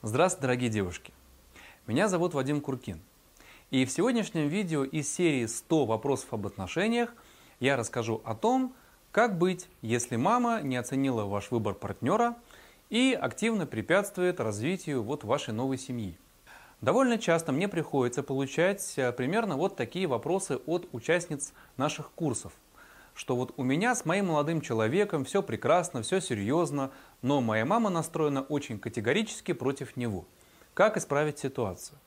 Здравствуйте, дорогие девушки! Меня зовут Вадим Куркин. И в сегодняшнем видео из серии «100 вопросов об отношениях» я расскажу о том, как быть, если мама не оценила ваш выбор партнера и активно препятствует развитию вот вашей новой семьи. Довольно часто мне приходится получать э, примерно вот такие вопросы от участниц наших курсов – что вот у меня с моим молодым человеком все прекрасно, все серьезно, но моя мама настроена очень категорически против него. Как исправить ситуацию?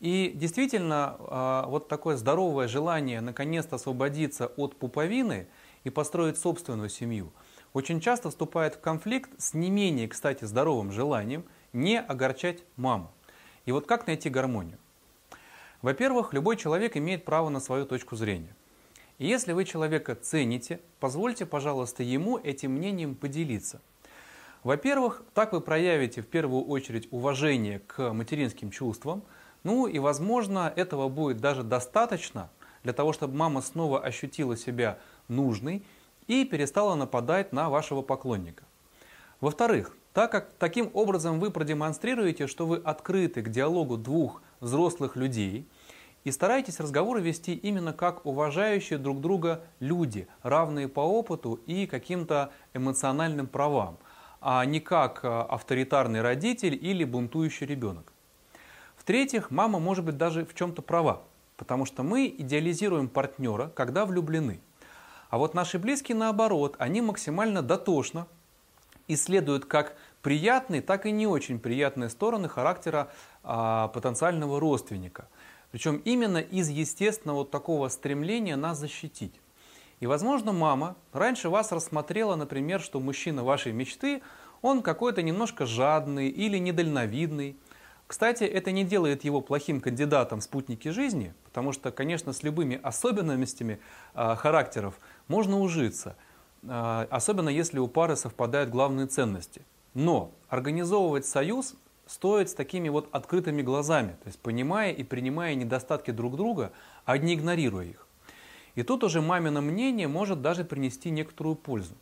И действительно, а, вот такое здоровое желание наконец-то освободиться от пуповины и построить собственную семью очень часто вступает в конфликт с не менее, кстати, здоровым желанием не огорчать маму. И вот как найти гармонию? Во-первых, любой человек имеет право на свою точку зрения. И если вы человека цените, позвольте, пожалуйста, ему этим мнением поделиться. Во-первых, так вы проявите в первую очередь уважение к материнским чувствам, ну и, возможно, этого будет даже достаточно для того, чтобы мама снова ощутила себя нужной и перестала нападать на вашего поклонника. Во-вторых, так как таким образом вы продемонстрируете, что вы открыты к диалогу двух взрослых людей – и старайтесь разговоры вести именно как уважающие друг друга люди, равные по опыту и каким-то эмоциональным правам, а не как э, авторитарный родитель или бунтующий ребенок. В-третьих, мама может быть даже в чем-то права, потому что мы идеализируем партнера, когда влюблены. А вот наши близкие наоборот, они максимально дотошно исследуют как приятные, так и не очень приятные стороны характера а, потенциального родственника – причем именно из естественного вот такого стремления нас защитить. И, возможно, мама раньше вас рассмотрела, например, что мужчина вашей мечты, он какой-то немножко жадный или недальновидный. Кстати, это не делает его плохим кандидатом в спутники жизни, потому что, конечно, с любыми особенностями э, характеров можно ужиться, э, особенно если у пары совпадают главные ценности. Но организовывать союз стоит с такими вот открытыми глазами, то есть понимая и принимая недостатки друг друга, а не игнорируя их. И тут уже мамино мнение может даже принести некоторую пользу.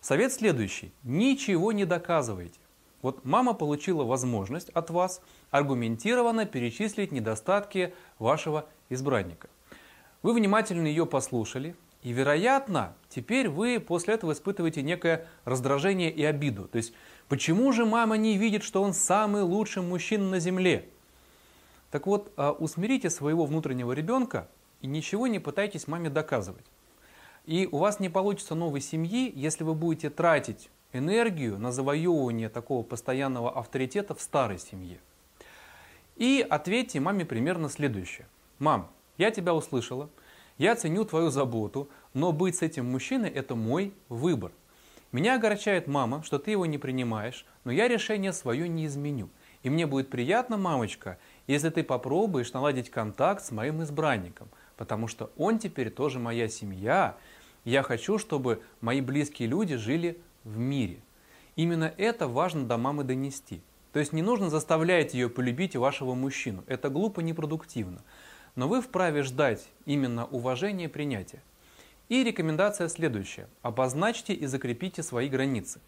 Совет следующий. Ничего не доказывайте. Вот мама получила возможность от вас аргументированно перечислить недостатки вашего избранника. Вы внимательно ее послушали, и, вероятно, теперь вы после этого испытываете некое раздражение и обиду. То есть, почему же мама не видит, что он самый лучший мужчина на земле? Так вот, а, усмирите своего внутреннего ребенка и ничего не пытайтесь маме доказывать. И у вас не получится новой семьи, если вы будете тратить энергию на завоевывание такого постоянного авторитета в старой семье. И ответьте маме примерно следующее. Мам, я тебя услышала, я ценю твою заботу, но быть с этим мужчиной – это мой выбор. Меня огорчает мама, что ты его не принимаешь, но я решение свое не изменю. И мне будет приятно, мамочка, если ты попробуешь наладить контакт с моим избранником, потому что он теперь тоже моя семья. Я хочу, чтобы мои близкие люди жили в мире. Именно это важно до мамы донести. То есть не нужно заставлять ее полюбить вашего мужчину. Это глупо, непродуктивно но вы вправе ждать именно уважения и принятия. И рекомендация следующая. Обозначьте и закрепите свои границы.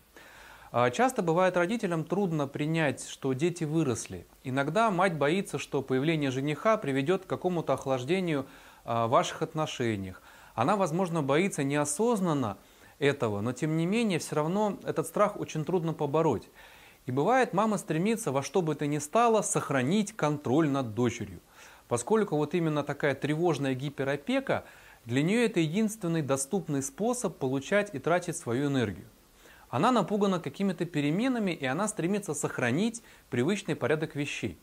А, часто бывает родителям трудно принять, что дети выросли. Иногда мать боится, что появление жениха приведет к какому-то охлаждению ваших отношениях. Она, возможно, боится неосознанно этого, но тем не менее все равно этот страх очень трудно побороть. И бывает, мама стремится во что бы то ни стало сохранить контроль над дочерью – поскольку вот именно такая тревожная гиперопека, для нее это единственный доступный способ получать и тратить свою энергию. Она напугана какими-то переменами, и она стремится сохранить привычный порядок вещей.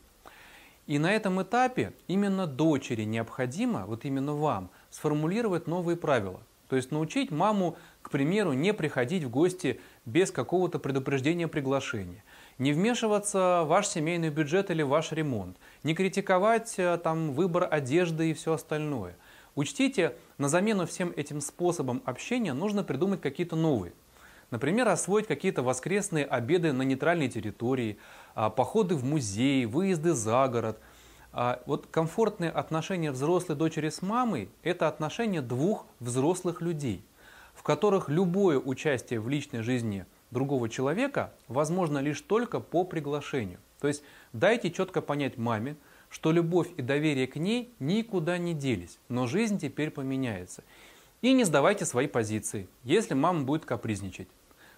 И на этом этапе именно дочери необходимо, вот именно вам, сформулировать новые правила. То есть научить маму, к примеру, не приходить в гости без какого-то предупреждения приглашения не вмешиваться в ваш семейный бюджет или ваш ремонт, не критиковать э, там выбор одежды и все остальное. Учтите, на замену всем этим способам общения нужно придумать какие-то новые. Например, освоить какие-то воскресные обеды на нейтральной территории, походы в музей, выезды за город. А, вот комфортные отношения взрослой дочери с мамой – это отношения двух взрослых людей, в которых любое участие в личной жизни другого человека возможно лишь только по приглашению. То есть дайте четко понять маме, что любовь и доверие к ней никуда не делись, но жизнь теперь поменяется. И не сдавайте свои позиции, если мама будет капризничать.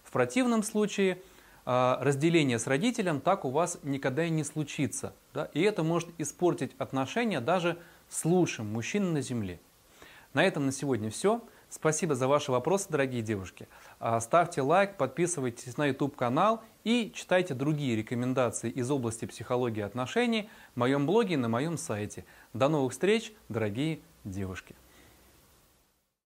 В противном случае а, разделение с родителем так у вас никогда и не случится. Да? И это может испортить отношения даже с лучшим мужчиной на земле. На этом на сегодня все. Спасибо за ваши вопросы, дорогие девушки. А, ставьте лайк, подписывайтесь на YouTube канал и читайте другие рекомендации из области психологии отношений в моем блоге и на моем сайте. До новых встреч, дорогие девушки.